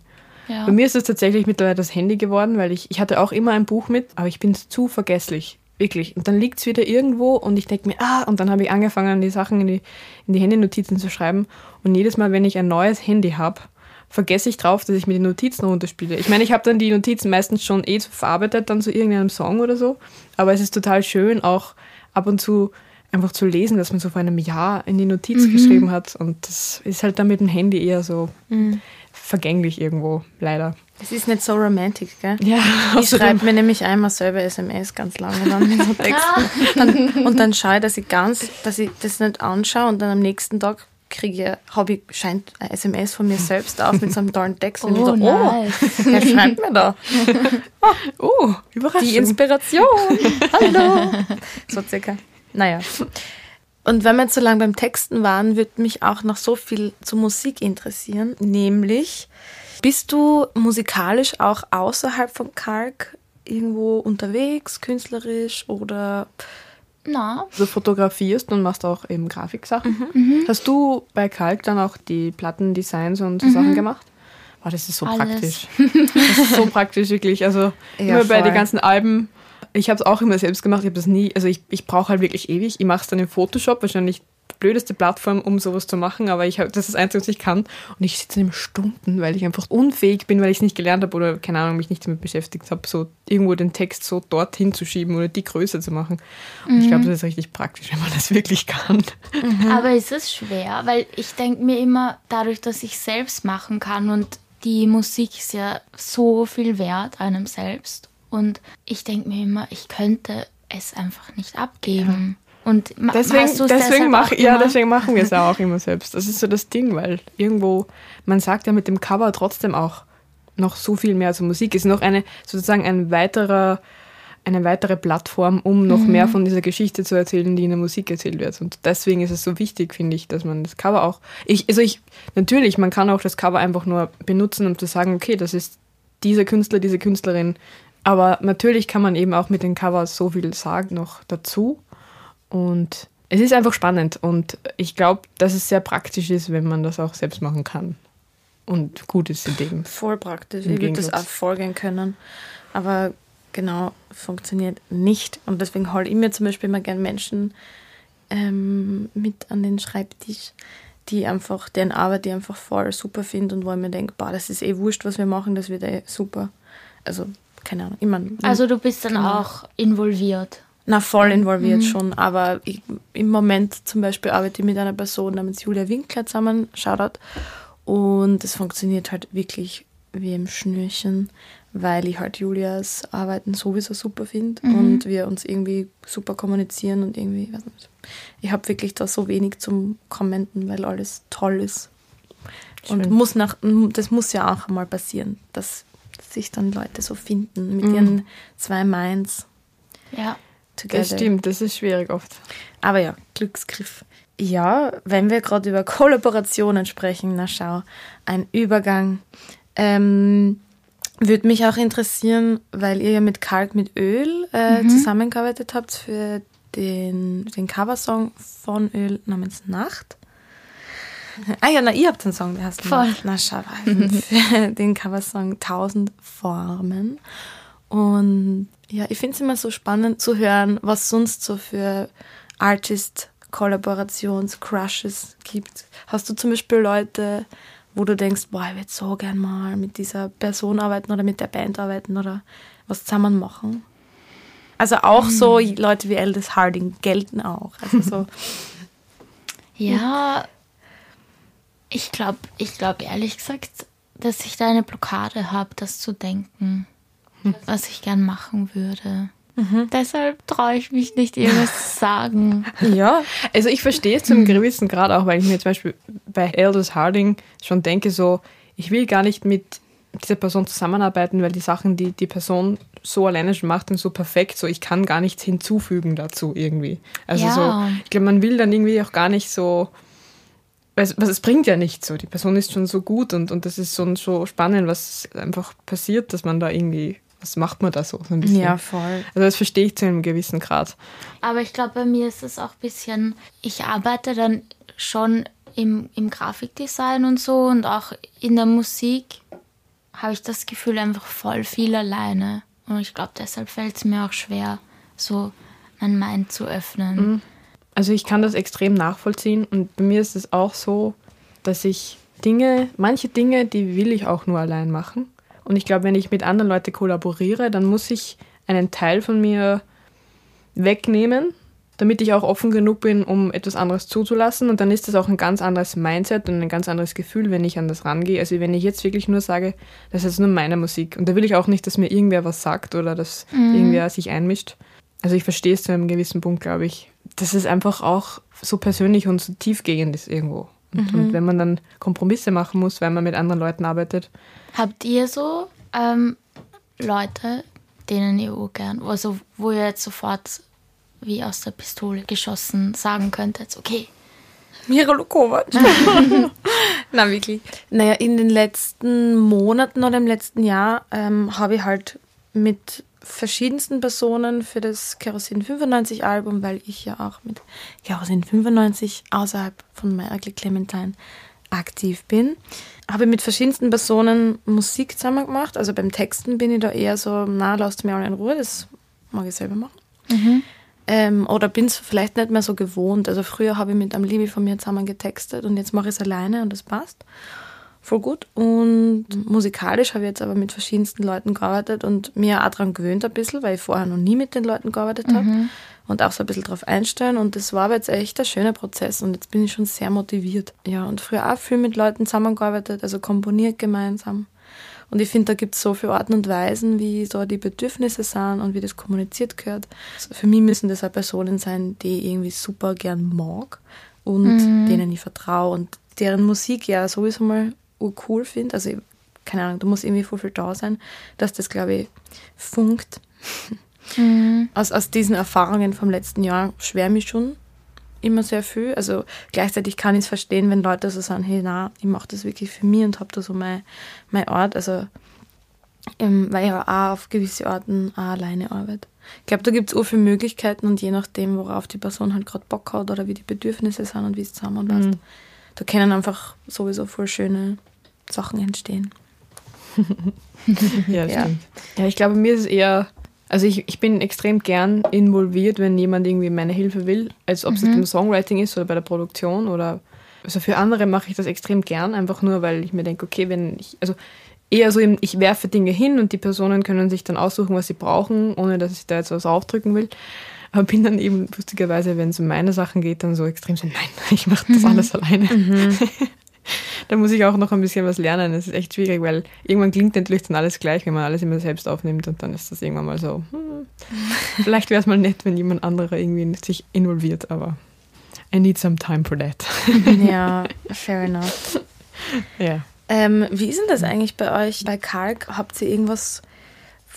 Speaker 1: Ja. Bei mir ist es tatsächlich mittlerweile das Handy geworden, weil ich, ich hatte auch immer ein Buch mit, aber ich bin zu vergesslich. Wirklich. Und dann liegt es wieder irgendwo und ich denke mir, ah, und dann habe ich angefangen, die Sachen in die, in die Handynotizen zu schreiben. Und jedes Mal, wenn ich ein neues Handy habe, vergesse ich drauf, dass ich mir die Notizen runterspiele. Ich meine, ich habe dann die Notizen meistens schon eh verarbeitet, dann zu irgendeinem Song oder so. Aber es ist total schön, auch ab und zu einfach zu lesen, dass man so vor einem Jahr in die Notiz mhm. geschrieben hat. Und das ist halt dann mit dem Handy eher so. Mhm vergänglich irgendwo, leider.
Speaker 2: Es ist nicht so romantisch, gell?
Speaker 1: Ja.
Speaker 2: Ich schreibe mir nämlich einmal selber SMS ganz lange dann mit so Texten. dann, und dann schaue ich, dass ich ganz, dass ich das nicht anschaue und dann am nächsten Tag kriege habe ich scheint ein SMS von mir selbst auf mit so einem tollen Text und oh, ich so, oh, nice. wer schreibt mir da?
Speaker 1: oh, oh, Überraschung.
Speaker 2: Die Inspiration. Hallo. So circa. Naja. Und wenn wir jetzt so lange beim Texten waren, würde mich auch noch so viel zur Musik interessieren. Nämlich, bist du musikalisch auch außerhalb von Kalk irgendwo unterwegs, künstlerisch oder
Speaker 3: na.
Speaker 1: Du fotografierst und machst auch eben Grafiksachen. Mhm. mhm. Hast du bei Kalk dann auch die Plattendesigns und so mhm. Sachen gemacht? Oh, das ist so Alles. praktisch. Das ist so praktisch, wirklich. Also ja, immer bei den ganzen Alben ich habe es auch immer selbst gemacht. Ich habe das nie, also ich, ich brauche halt wirklich ewig. Ich mache es dann in Photoshop, wahrscheinlich die blödeste Plattform, um sowas zu machen, aber ich hab, das ist das Einzige, was ich kann. Und ich sitze in Stunden, weil ich einfach unfähig bin, weil ich es nicht gelernt habe oder, keine Ahnung, mich nicht damit beschäftigt habe, so irgendwo den Text so dorthin zu schieben oder die Größe zu machen. Und mhm. ich glaube, das ist richtig praktisch, wenn man das wirklich kann.
Speaker 3: Mhm. Aber ist es schwer? Weil ich denke mir immer, dadurch, dass ich selbst machen kann und die Musik ist ja so viel wert einem selbst und ich denke mir immer, ich könnte es einfach nicht abgeben. Ja. Und
Speaker 1: deswegen, deswegen, mach, ja, deswegen machen wir es ja auch immer selbst. Das ist so das Ding, weil irgendwo, man sagt ja mit dem Cover trotzdem auch noch so viel mehr zur Musik. Es ist noch eine, sozusagen ein weiterer, eine weitere Plattform, um noch mhm. mehr von dieser Geschichte zu erzählen, die in der Musik erzählt wird. Und deswegen ist es so wichtig, finde ich, dass man das Cover auch. Ich, also ich, natürlich, man kann auch das Cover einfach nur benutzen, um zu sagen, okay, das ist dieser Künstler, diese Künstlerin, aber natürlich kann man eben auch mit den Covers so viel sagen noch dazu. Und es ist einfach spannend und ich glaube, dass es sehr praktisch ist, wenn man das auch selbst machen kann. Und gut ist in dem.
Speaker 2: Voll praktisch. Ich würde das auch folgen können. Aber genau, funktioniert nicht. Und deswegen hole ich mir zum Beispiel immer gerne Menschen ähm, mit an den Schreibtisch, die einfach, deren Arbeit die einfach voll super finde und wo ich mir denke, boah, das ist eh wurscht, was wir machen, das wird eh super. Also keine Ahnung. Immer,
Speaker 3: also du bist dann auch involviert.
Speaker 2: Na, voll involviert mhm. schon, aber ich, im Moment zum Beispiel arbeite ich mit einer Person namens Julia Winkler zusammen, Shoutout, und es funktioniert halt wirklich wie im Schnürchen, weil ich halt Julias Arbeiten sowieso super finde mhm. und wir uns irgendwie super kommunizieren und irgendwie, nicht, ich habe wirklich da so wenig zum Kommenten, weil alles toll ist. Schön. Und muss nach, das muss ja auch mal passieren, dass sich dann Leute so finden mit mhm. ihren zwei Minds.
Speaker 3: Ja.
Speaker 1: Together. Das stimmt, das ist schwierig oft.
Speaker 2: Aber ja, Glücksgriff. Ja, wenn wir gerade über Kollaborationen sprechen, na schau, ein Übergang. Ähm, würde mich auch interessieren, weil ihr ja mit Kalk mit Öl äh, mhm. zusammengearbeitet habt für den, den Coversong von Öl namens Nacht. Ah ja, na, ihr habt den Song, der heißt
Speaker 3: Voll.
Speaker 2: Na, schau für den Coversong Tausend Formen. Und ja, ich finde es immer so spannend zu hören, was sonst so für Artist-Kollaborations-Crushes gibt? Hast du zum Beispiel Leute, wo du denkst, boah, ich würde so gern mal mit dieser Person arbeiten oder mit der Band arbeiten oder was zusammen machen? Also auch mhm. so Leute wie Aldous Harding gelten auch. Also so.
Speaker 3: ja, ich glaube, ich glaube ehrlich gesagt, dass ich da eine Blockade habe, das zu denken, hm. was ich gern machen würde. Mhm. Deshalb traue ich mich nicht, irgendwas zu sagen.
Speaker 1: Ja, also ich verstehe es zu einem gewissen Grad auch, weil ich mir zum Beispiel bei Aldous Harding schon denke, so, ich will gar nicht mit dieser Person zusammenarbeiten, weil die Sachen, die die Person so alleine schon macht und so perfekt, so ich kann gar nichts hinzufügen dazu irgendwie. Also ja. so, ich glaube, man will dann irgendwie auch gar nicht so, was, was es bringt ja nichts so. Die Person ist schon so gut und, und das ist so, so spannend, was einfach passiert, dass man da irgendwie was macht man da so, so
Speaker 2: ein bisschen? Ja, voll.
Speaker 1: Also das verstehe ich zu einem gewissen Grad.
Speaker 3: Aber ich glaube, bei mir ist es auch ein bisschen, ich arbeite dann schon im, im Grafikdesign und so und auch in der Musik habe ich das Gefühl einfach voll viel alleine. Und ich glaube, deshalb fällt es mir auch schwer, so mein Mind zu öffnen. Mhm.
Speaker 1: Also ich kann das extrem nachvollziehen und bei mir ist es auch so, dass ich Dinge, manche Dinge, die will ich auch nur allein machen. Und ich glaube, wenn ich mit anderen Leuten kollaboriere, dann muss ich einen Teil von mir wegnehmen, damit ich auch offen genug bin, um etwas anderes zuzulassen. Und dann ist das auch ein ganz anderes Mindset und ein ganz anderes Gefühl, wenn ich an das rangehe. Also wenn ich jetzt wirklich nur sage, das ist nur meine Musik. Und da will ich auch nicht, dass mir irgendwer was sagt oder dass mhm. irgendwer sich einmischt. Also ich verstehe es zu einem gewissen Punkt, glaube ich. Dass es einfach auch so persönlich und so tiefgehend ist irgendwo. Und, mhm. und wenn man dann Kompromisse machen muss, weil man mit anderen Leuten arbeitet,
Speaker 3: Habt ihr so ähm, Leute, denen ihr gern, also wo ihr jetzt sofort wie aus der Pistole geschossen sagen könntet, okay,
Speaker 2: Mira Lukovac. Na, wirklich. Naja, in den letzten Monaten oder im letzten Jahr ähm, habe ich halt mit verschiedensten Personen für das Kerosin 95 Album, weil ich ja auch mit Kerosin 95 außerhalb von Ugly Clementine aktiv bin, habe mit verschiedensten Personen Musik zusammen gemacht. Also beim Texten bin ich da eher so, na, lasst mir alle in Ruhe, das mag ich selber machen. Mhm. Ähm, oder bin es vielleicht nicht mehr so gewohnt. Also früher habe ich mit einem Liebe von mir zusammen getextet und jetzt mache ich es alleine und das passt. Voll gut. Und musikalisch habe ich jetzt aber mit verschiedensten Leuten gearbeitet und mir auch daran gewöhnt ein bisschen, weil ich vorher noch nie mit den Leuten gearbeitet habe. Mhm und auch so ein bisschen darauf einstellen. Und das war aber jetzt echt ein schöner Prozess und jetzt bin ich schon sehr motiviert. Ja, und früher auch viel mit Leuten zusammengearbeitet, also komponiert gemeinsam. Und ich finde, da gibt es so viele Arten und Weisen, wie so die Bedürfnisse sind und wie das kommuniziert gehört. Also für mich müssen das auch Personen sein, die ich irgendwie super gern mag und mhm. denen ich vertraue und deren Musik ja sowieso mal cool finde. Also, keine Ahnung, da muss irgendwie voll viel da sein, dass das, glaube ich, funkt. Mhm. Aus, aus diesen Erfahrungen vom letzten Jahr schwärme ich schon immer sehr viel. Also gleichzeitig kann ich es verstehen, wenn Leute so sagen, hey, na, ich mache das wirklich für mich und habe da so mein, mein Ort. Also ähm, weil ich auch auf gewisse Orten auch alleine arbeite. Ich glaube, da gibt es auch viele Möglichkeiten und je nachdem, worauf die Person halt gerade Bock hat oder wie die Bedürfnisse sind und wie es zusammenpasst, mhm. Da können einfach sowieso voll schöne Sachen entstehen.
Speaker 1: ja, ja. stimmt. Ja, ich glaube, mir ist es eher also ich, ich bin extrem gern involviert, wenn jemand irgendwie meine Hilfe will, als ob es mhm. im Songwriting ist oder bei der Produktion oder also für andere mache ich das extrem gern, einfach nur, weil ich mir denke, okay, wenn ich, also eher so, eben, ich werfe Dinge hin und die Personen können sich dann aussuchen, was sie brauchen, ohne dass ich da jetzt was aufdrücken will. Aber bin dann eben lustigerweise, wenn es um meine Sachen geht, dann so extrem so, nein, ich mache das mhm. alles alleine. Mhm. da muss ich auch noch ein bisschen was lernen. Es ist echt schwierig, weil irgendwann klingt natürlich dann alles gleich, wenn man alles immer selbst aufnimmt und dann ist das irgendwann mal so, hm, vielleicht wäre es mal nett, wenn jemand anderer irgendwie sich involviert, aber I need some time for that.
Speaker 2: ja, fair enough. Ja. Ähm, wie ist denn das eigentlich bei euch bei Kalk? Habt ihr irgendwas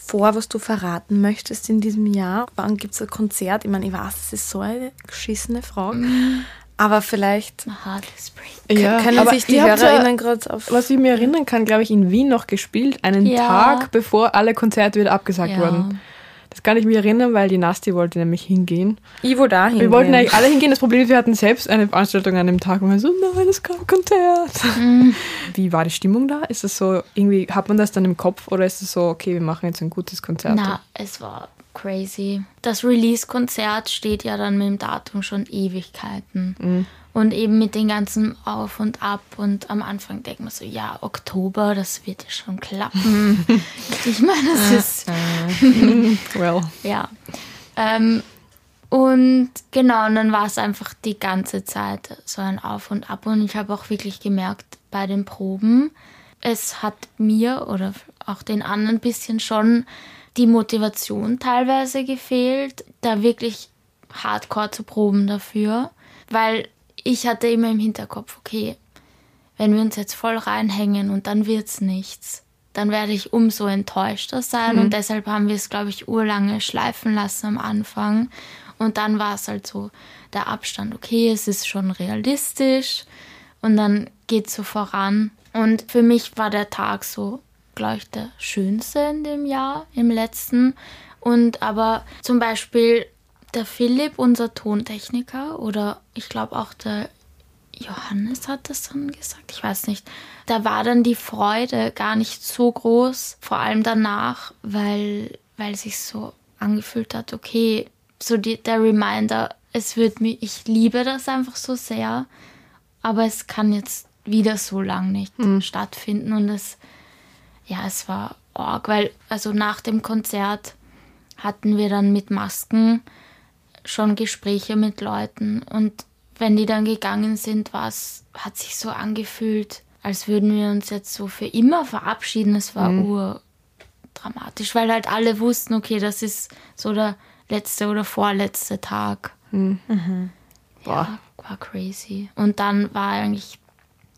Speaker 2: vor, was du verraten möchtest in diesem Jahr? Wann gibt es ein Konzert? Ich meine, ich weiß, das ist so eine geschissene Frage. Mm. Aber vielleicht
Speaker 1: ja, können sich die HörerInnen gerade auf. Was ich mir erinnern kann, glaube ich, in Wien noch gespielt, einen ja. Tag bevor alle Konzerte wieder abgesagt ja. wurden. Das kann ich mir erinnern, weil die Nasti wollte nämlich hingehen.
Speaker 2: Ich wollte da hingehen.
Speaker 1: Wir wollten eigentlich alle hingehen. Das Problem ist, wir hatten selbst eine Veranstaltung an dem Tag und wir so, nein, ist kein Konzert. Mhm. Wie war die Stimmung da? Ist das so, irgendwie, hat man das dann im Kopf oder ist es so, okay, wir machen jetzt ein gutes Konzert?
Speaker 3: Na, es war crazy. Das Release-Konzert steht ja dann mit dem Datum schon Ewigkeiten. Mhm. Und eben mit den ganzen Auf und Ab. Und am Anfang denkt man so, ja, Oktober, das wird ja schon klappen. ich meine, das ist.
Speaker 1: well.
Speaker 3: Ja. Ähm, und genau, und dann war es einfach die ganze Zeit so ein Auf und Ab. Und ich habe auch wirklich gemerkt bei den Proben, es hat mir oder auch den anderen ein bisschen schon die Motivation teilweise gefehlt, da wirklich hardcore zu proben dafür. Weil ich hatte immer im Hinterkopf, okay, wenn wir uns jetzt voll reinhängen und dann wird's nichts, dann werde ich umso enttäuschter sein. Mhm. Und deshalb haben wir es, glaube ich, urlange schleifen lassen am Anfang. Und dann war es halt so der Abstand, okay, es ist schon realistisch. Und dann geht es so voran. Und für mich war der Tag so, glaube ich, der schönste in dem Jahr, im letzten. Und aber zum Beispiel der Philipp, unser Tontechniker, oder ich glaube auch der Johannes hat das dann gesagt, ich weiß nicht. Da war dann die Freude gar nicht so groß, vor allem danach, weil, weil sich so angefühlt hat, okay, so die, der Reminder, es wird mir, ich liebe das einfach so sehr, aber es kann jetzt wieder so lang nicht mhm. stattfinden und es, ja, es war arg, weil also nach dem Konzert hatten wir dann mit Masken schon Gespräche mit Leuten und wenn die dann gegangen sind, war's, hat sich so angefühlt, als würden wir uns jetzt so für immer verabschieden. Es war mhm. urdramatisch, weil halt alle wussten, okay, das ist so der letzte oder vorletzte Tag. Mhm. Mhm. Ja, war crazy. Und dann war eigentlich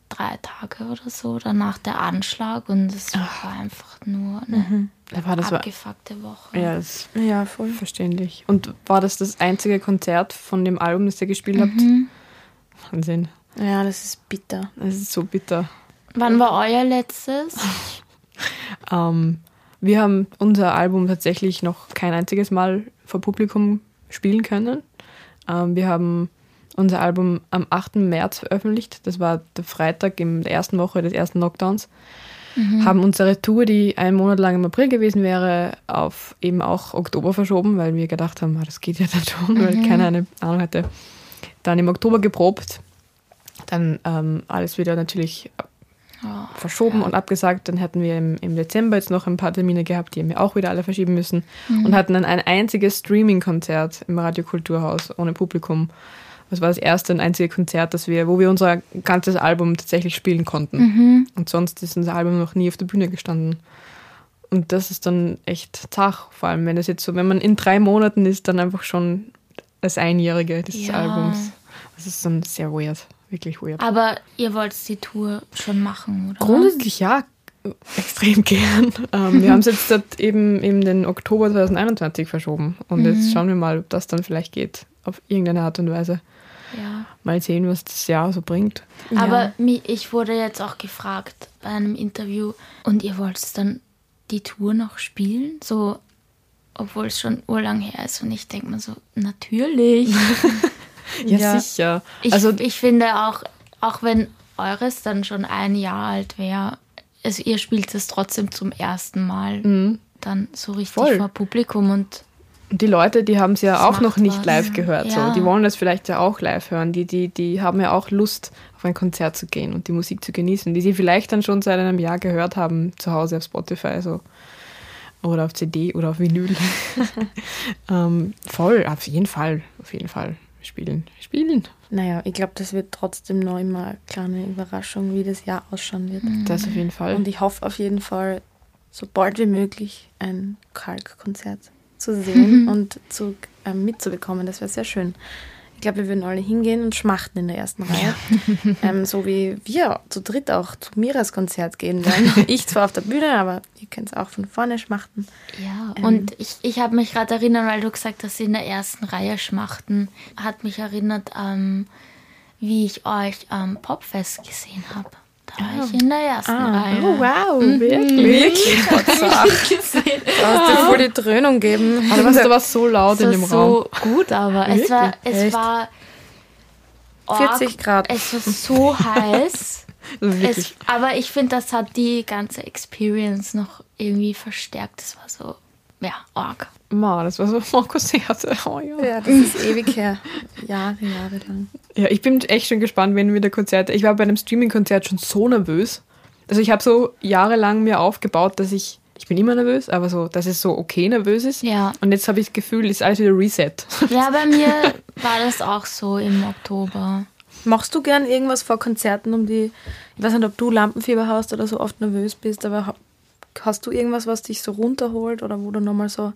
Speaker 3: drei Tage oder so danach der Anschlag und es war einfach nur eine mhm. War das abgefuckte Woche.
Speaker 1: Ja, das, ja, voll verständlich. Und war das das einzige Konzert von dem Album, das ihr gespielt mhm. habt? Wahnsinn.
Speaker 2: Ja, das ist bitter.
Speaker 1: Das ist so bitter.
Speaker 3: Wann war euer letztes?
Speaker 1: ähm, wir haben unser Album tatsächlich noch kein einziges Mal vor Publikum spielen können. Ähm, wir haben unser Album am 8. März veröffentlicht. Das war der Freitag in der ersten Woche des ersten Lockdowns. Mhm. Haben unsere Tour, die einen Monat lang im April gewesen wäre, auf eben auch Oktober verschoben, weil wir gedacht haben, ah, das geht ja dann schon, mhm. weil keiner eine Ahnung hatte. Dann im Oktober geprobt, dann ähm, alles wieder natürlich oh, verschoben ja. und abgesagt. Dann hatten wir im, im, Dezember jetzt noch ein paar Termine gehabt, die haben wir auch wieder alle verschieben müssen mhm. und hatten dann ein einziges Streaming-Konzert im Radiokulturhaus ohne Publikum das war das erste und einzige Konzert, das wir, wo wir unser ganzes Album tatsächlich spielen konnten. Mhm. Und sonst ist unser Album noch nie auf der Bühne gestanden. Und das ist dann echt zach, vor allem wenn es jetzt so, wenn man in drei Monaten ist, dann einfach schon das Einjährige des ja. Albums. Das ist dann sehr weird, wirklich weird.
Speaker 3: Aber ihr wollt die Tour schon machen, oder?
Speaker 1: Grundsätzlich ja, extrem gern. Ähm, wir haben es jetzt eben im den Oktober 2021 verschoben und mhm. jetzt schauen wir mal, ob das dann vielleicht geht, auf irgendeine Art und Weise. Ja. Mal sehen, was das Jahr so bringt.
Speaker 3: Aber ja. ich wurde jetzt auch gefragt bei einem Interview, und ihr wollt dann die Tour noch spielen? So, obwohl es schon urlang her ist. Und ich denke mir so, natürlich.
Speaker 1: ja, ja, sicher.
Speaker 3: Ich, also, ich finde auch, auch wenn eures dann schon ein Jahr alt wäre, also ihr spielt es trotzdem zum ersten Mal. Mhm. Dann so richtig Voll. vor Publikum und
Speaker 1: und die Leute, die haben es ja das auch noch nicht was. live gehört. Ja. So. Die wollen das vielleicht ja auch live hören. Die, die, die haben ja auch Lust, auf ein Konzert zu gehen und die Musik zu genießen, die sie vielleicht dann schon seit einem Jahr gehört haben, zu Hause auf Spotify so. oder auf CD oder auf Vinyl. ähm, voll, auf jeden Fall, auf jeden Fall. Spielen, spielen.
Speaker 2: Naja, ich glaube, das wird trotzdem noch immer eine kleine Überraschung, wie das Jahr ausschauen wird.
Speaker 1: Das auf jeden Fall.
Speaker 2: Und ich hoffe auf jeden Fall, so bald wie möglich ein Kalk-Konzert zu sehen und zu, äh, mitzubekommen. Das wäre sehr schön. Ich glaube, wir würden alle hingehen und schmachten in der ersten Reihe. Ja. ähm, so wie wir zu dritt auch zu Miras Konzert gehen werden. ich zwar auf der Bühne, aber ihr könnt es auch von vorne schmachten.
Speaker 3: Ja, ähm, und ich, ich habe mich gerade erinnert, weil du gesagt hast, in der ersten Reihe schmachten, hat mich erinnert, ähm, wie ich euch am Popfest gesehen habe. Da war ich in der ersten ah. Reihe.
Speaker 1: Oh, wow, mhm. wirklich?
Speaker 2: Wirklich? Dir voll die Dröhnung geben.
Speaker 1: Aber was, da war so laut in dem Raum.
Speaker 3: so gut, aber es war, es war
Speaker 2: 40 Grad.
Speaker 3: Es war so heiß. es, aber ich finde, das hat die ganze Experience noch irgendwie verstärkt. Es war so ja, arg.
Speaker 1: Ma, das war so ein Konzert. Oh, ja.
Speaker 2: ja, das ist ewig her. Jahre, Jahre lang.
Speaker 1: Ja, ich bin echt schon gespannt, wenn wieder Konzerte. Ich war bei einem Streaming-Konzert schon so nervös. Also ich habe so jahrelang mir aufgebaut, dass ich, ich bin immer nervös, aber so, dass es so okay nervös ist.
Speaker 3: Ja.
Speaker 1: Und jetzt habe ich das Gefühl, ist alles wieder Reset.
Speaker 3: Ja, bei mir war das auch so im Oktober.
Speaker 2: Machst du gern irgendwas vor Konzerten, um die, ich weiß nicht, ob du Lampenfieber hast oder so oft nervös bist, aber hast du irgendwas, was dich so runterholt oder wo du nochmal so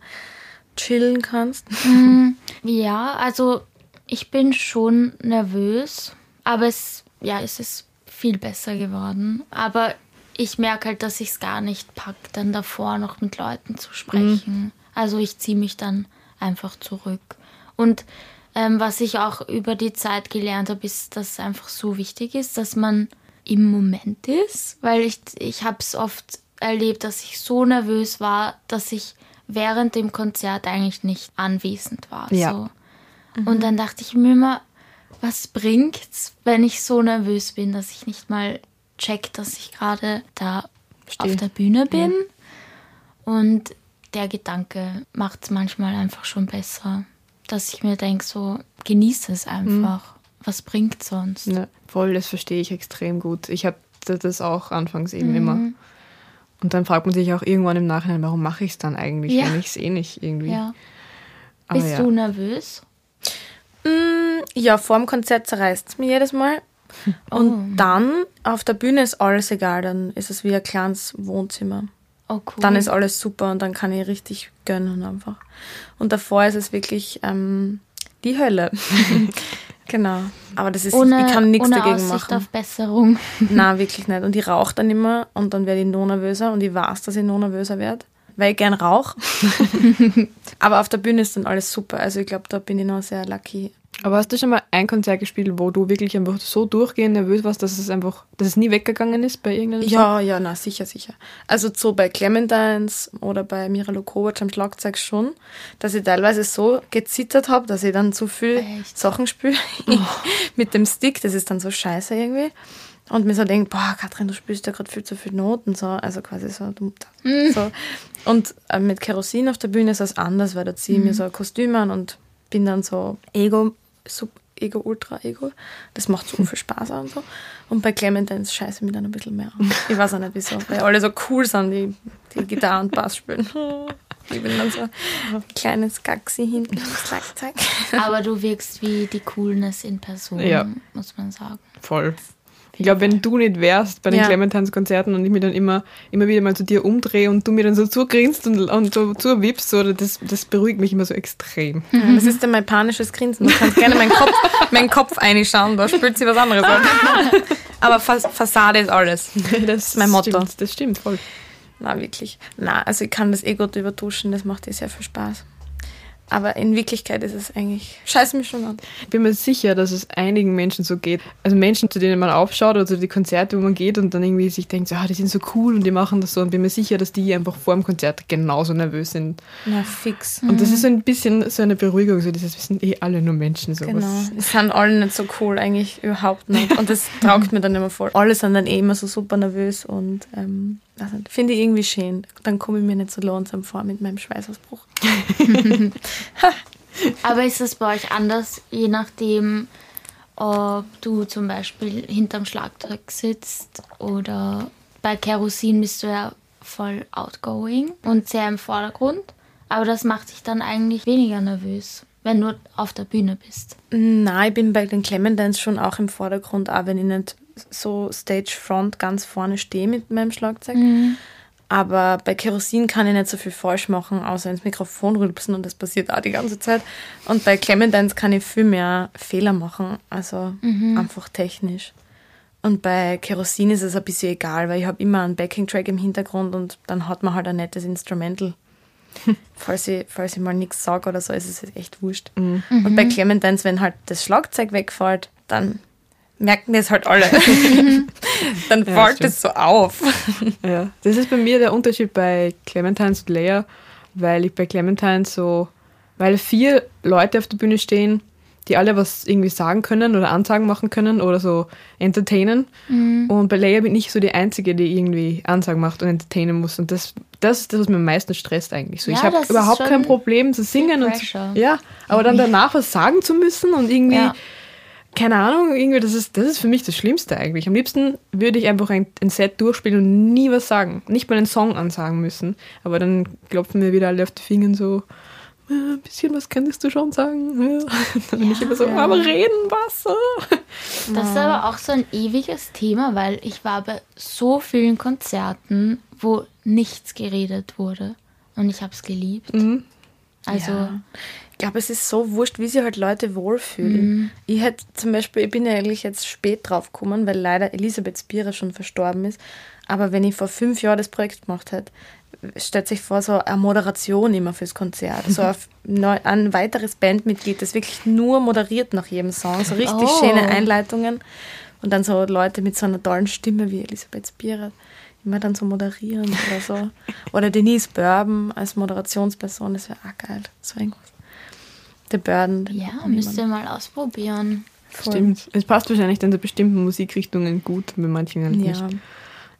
Speaker 2: chillen kannst?
Speaker 3: Mm, ja, also ich bin schon nervös, aber es, ja, es ist viel besser geworden. Aber ich merke halt, dass ich es gar nicht packe, dann davor noch mit Leuten zu sprechen. Mhm. Also ich ziehe mich dann einfach zurück. Und ähm, was ich auch über die Zeit gelernt habe, ist, dass es einfach so wichtig ist, dass man im Moment ist, weil ich, ich habe es oft erlebt, dass ich so nervös war, dass ich während dem Konzert eigentlich nicht anwesend war. Ja. So. Mhm. Und dann dachte ich mir immer, was bringt's, wenn ich so nervös bin, dass ich nicht mal check, dass ich gerade da Steh. auf der Bühne bin. Ja. Und der Gedanke macht es manchmal einfach schon besser, dass ich mir denke, so genieße es einfach. Mhm. Was bringt sonst?
Speaker 1: Ja, voll, das verstehe ich extrem gut. Ich habe das auch anfangs eben mhm. immer. Und dann fragt man sich auch irgendwann im Nachhinein, warum mache ich es dann eigentlich, ja. wenn ich es eh nicht irgendwie. Ja.
Speaker 3: Bist du nervös?
Speaker 2: Ja, vor dem Konzert zerreißt es mir jedes Mal. Und oh. dann auf der Bühne ist alles egal, dann ist es wie ein kleines Wohnzimmer. Oh, cool. Dann ist alles super und dann kann ich richtig gönnen einfach. Und davor ist es wirklich ähm, die Hölle. genau. Aber das ist, ohne, ich kann nichts ohne dagegen Aussicht machen.
Speaker 3: auf Besserung.
Speaker 2: Nein, wirklich nicht. Und ich rauche dann immer und dann werde ich noch nervöser und ich weiß, dass ich noch nervöser werde, weil ich gern rauche. Aber auf der Bühne ist dann alles super. Also ich glaube, da bin ich noch sehr lucky.
Speaker 1: Aber hast du schon mal ein Konzert gespielt, wo du wirklich einfach so durchgehend nervös warst, dass es einfach, dass es nie weggegangen ist bei irgendeinem
Speaker 2: Ja, Song? ja, na sicher, sicher. Also so bei Clementines oder bei Miralo Kovac am Schlagzeug schon, dass ich teilweise so gezittert habe, dass ich dann zu viel Echt? Sachen spiele oh. mit dem Stick. Das ist dann so scheiße irgendwie. Und mir so denkt, boah, Katrin, du spielst ja gerade viel zu viele Noten, so, also quasi so, mm. so. Und äh, mit Kerosin auf der Bühne ist das anders, weil da ziehe ich mm. mir so ein Kostüm an und bin dann so Ego Ego, Ultra Ego. Das macht so viel Spaß und so. Und bei Clementines scheiße mich dann ein bisschen mehr Ich weiß auch nicht wieso, weil alle so cool sind, die, die Gitarre und Bass spielen. Ich bin dann so ein kleines Gaxi hinten im Schlagzeug.
Speaker 3: Aber du wirkst wie die Coolness in Person, ja. muss man sagen.
Speaker 1: Voll. Ich glaube, wenn du nicht wärst bei den ja. Clementines-Konzerten und ich mir dann immer, immer wieder mal zu dir umdrehe und du mir dann so zugrinst und, und so zuwippst, so, das, das beruhigt mich immer so extrem.
Speaker 2: Mhm. Das ist dann mein panisches Grinsen. Du kannst gerne meinen Kopf, meinen Kopf einschauen, da spürt sie was anderes an. Aber Fassade ist alles.
Speaker 1: Das ist mein Motto.
Speaker 2: Stimmt, das stimmt voll. Na, wirklich. Na, also ich kann das eh gut übertuschen, das macht dir sehr viel Spaß. Aber in Wirklichkeit ist es eigentlich, scheiß mich schon an.
Speaker 1: Ich bin mir sicher, dass es einigen Menschen so geht. Also Menschen, zu denen man aufschaut oder zu die Konzerte, wo man geht und dann irgendwie sich denkt, ah, die sind so cool und die machen das so. Und bin mir sicher, dass die einfach vor dem Konzert genauso nervös sind.
Speaker 2: Na, fix.
Speaker 1: Und das ist so ein bisschen so eine Beruhigung, so dieses, wir sind eh alle nur Menschen. So
Speaker 2: genau. Es sind alle nicht so cool, eigentlich überhaupt nicht. Und das traugt mir dann immer voll. Alle sind dann eh immer so super nervös und ähm, also, finde ich irgendwie schön. Dann komme ich mir nicht so langsam vor mit meinem Schweißausbruch.
Speaker 3: Aber ist es bei euch anders, je nachdem, ob du zum Beispiel hinterm Schlagzeug sitzt oder bei Kerosin bist du ja voll outgoing und sehr im Vordergrund. Aber das macht dich dann eigentlich weniger nervös, wenn du auf der Bühne bist.
Speaker 2: Nein, ich bin bei den Clementines schon auch im Vordergrund, auch wenn ich nicht so Stage Front ganz vorne stehe mit meinem Schlagzeug. Mhm. Aber bei Kerosin kann ich nicht so viel falsch machen, außer ins Mikrofon rülpsen und das passiert auch die ganze Zeit. Und bei Clementines kann ich viel mehr Fehler machen, also mhm. einfach technisch. Und bei Kerosin ist es ein bisschen egal, weil ich habe immer einen Backing-Track im Hintergrund und dann hat man halt ein nettes Instrumental. falls, ich, falls ich mal nichts sage oder so, ist es echt wurscht. Mhm. Und bei Clementines, wenn halt das Schlagzeug wegfällt, dann merken das halt alle. Dann ja, fällt es so auf.
Speaker 1: ja, das ist bei mir der Unterschied bei Clementines und Leia, weil ich bei Clementine so, weil vier Leute auf der Bühne stehen, die alle was irgendwie sagen können oder Ansagen machen können oder so entertainen. Mhm. Und bei Leia bin ich so die Einzige, die irgendwie Ansagen macht und entertainen muss. Und das, das ist das, was mir am meisten stresst eigentlich. So, ja, ich habe überhaupt kein Problem zu singen und ja, aber dann danach was sagen zu müssen und irgendwie ja. Keine Ahnung, irgendwie das ist das ist für mich das Schlimmste eigentlich. Am liebsten würde ich einfach ein, ein Set durchspielen und nie was sagen, nicht mal einen Song ansagen müssen, aber dann klopfen mir wieder alle auf die Finger so ein bisschen was könntest du schon sagen. Dann bin ja, ich immer so, aber reden was?
Speaker 3: Das ist aber auch so ein ewiges Thema, weil ich war bei so vielen Konzerten, wo nichts geredet wurde. Und ich habe es geliebt. Mhm.
Speaker 2: Also. Glaube, es ist so wurscht, wie sich halt Leute wohlfühlen. Mhm. Ich hätte zum Beispiel, ich bin ja eigentlich jetzt spät drauf gekommen, weil leider Elisabeth Spira schon verstorben ist. Aber wenn ich vor fünf Jahren das Projekt gemacht hätte, stellt sich vor, so eine Moderation immer fürs Konzert. So ein, weiteres Bandmitglied, das wirklich nur moderiert nach jedem Song. So richtig oh. schöne Einleitungen. Und dann so Leute mit so einer tollen Stimme wie Elisabeth Spira immer dann so moderieren oder so. Oder Denise Bourbon als Moderationsperson, das wäre auch geil. So irgendwas. Der Burden.
Speaker 3: Ja, müsst ihr mal ausprobieren.
Speaker 1: Voll. Stimmt. Es passt wahrscheinlich dann zu bestimmten Musikrichtungen gut, bei manchen halt ja. nicht.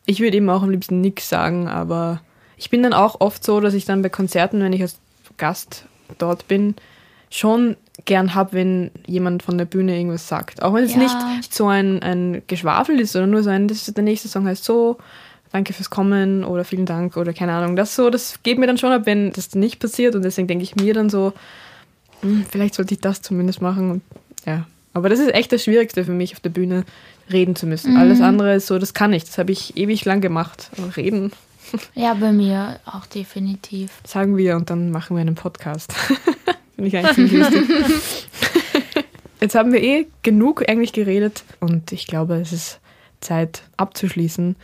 Speaker 1: Ich würde eben auch am liebsten nichts sagen, aber ich bin dann auch oft so, dass ich dann bei Konzerten, wenn ich als Gast dort bin, schon gern habe, wenn jemand von der Bühne irgendwas sagt. Auch wenn es ja. nicht so ein, ein Geschwafel ist, sondern nur so ein, das ist der nächste Song heißt so, danke fürs Kommen oder vielen Dank oder keine Ahnung. Das so, das geht mir dann schon ab, wenn das nicht passiert und deswegen denke ich mir dann so, vielleicht sollte ich das zumindest machen. Und, ja. Aber das ist echt das Schwierigste für mich auf der Bühne, reden zu müssen. Mhm. Alles andere ist so, das kann ich. Das habe ich ewig lang gemacht. Reden
Speaker 3: Ja, bei mir auch definitiv.
Speaker 1: Sagen wir und dann machen wir einen Podcast. Finde ich eigentlich ziemlich lustig. Jetzt haben wir eh genug eigentlich geredet und ich glaube, es ist Zeit abzuschließen.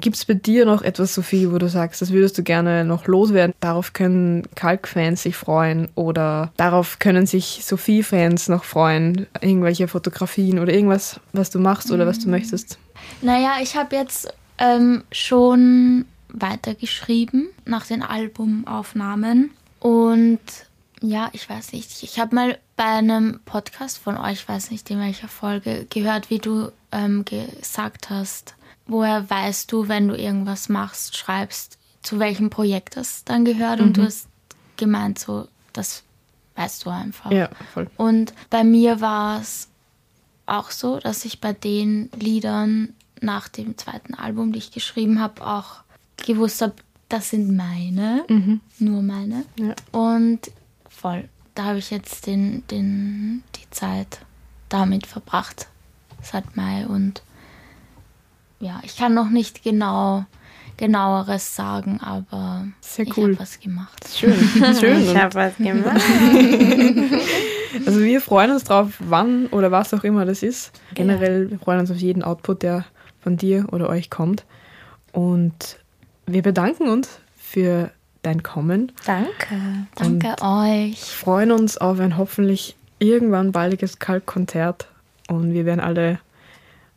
Speaker 1: Gibt es bei dir noch etwas, Sophie, wo du sagst, das würdest du gerne noch loswerden? Darauf können Kalk-Fans sich freuen oder darauf können sich Sophie-Fans noch freuen? Irgendwelche Fotografien oder irgendwas, was du machst oder was du möchtest?
Speaker 3: Naja, ich habe jetzt ähm, schon weitergeschrieben nach den Albumaufnahmen. Und ja, ich weiß nicht, ich habe mal bei einem Podcast von euch, weiß nicht in welcher Folge, gehört, wie du ähm, gesagt hast, woher weißt du, wenn du irgendwas machst, schreibst, zu welchem Projekt das dann gehört. Mhm. Und du mhm. hast gemeint, so, das weißt du einfach.
Speaker 1: Ja, voll.
Speaker 3: Und bei mir war es auch so, dass ich bei den Liedern nach dem zweiten Album, die ich geschrieben habe, auch gewusst habe, das sind meine, mhm. nur meine. Ja. Und voll, da habe ich jetzt den, den, die Zeit damit verbracht, seit Mai. Und ja, ich kann noch nicht genau genaueres sagen, aber
Speaker 1: Sehr cool.
Speaker 3: ich habe was gemacht.
Speaker 1: Schön, schön.
Speaker 2: ich habe was gemacht.
Speaker 1: also wir freuen uns drauf, wann oder was auch immer das ist. Generell, wir freuen uns auf jeden Output, der von dir oder euch kommt. Und wir bedanken uns für dein Kommen.
Speaker 3: Danke. Danke euch.
Speaker 1: Freuen uns auf ein hoffentlich irgendwann baldiges Kalkkonzert und wir werden alle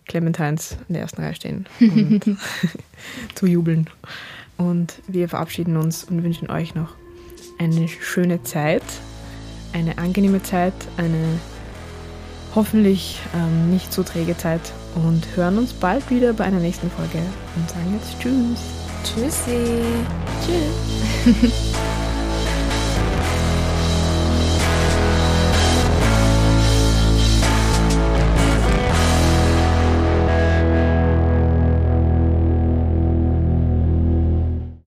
Speaker 1: Clementines in der ersten Reihe stehen und zu jubeln. Und wir verabschieden uns und wünschen euch noch eine schöne Zeit, eine angenehme Zeit, eine hoffentlich ähm, nicht so träge Zeit und hören uns bald wieder bei einer nächsten Folge und sagen jetzt Tschüss.
Speaker 2: Tschüssi.
Speaker 3: Tschüss.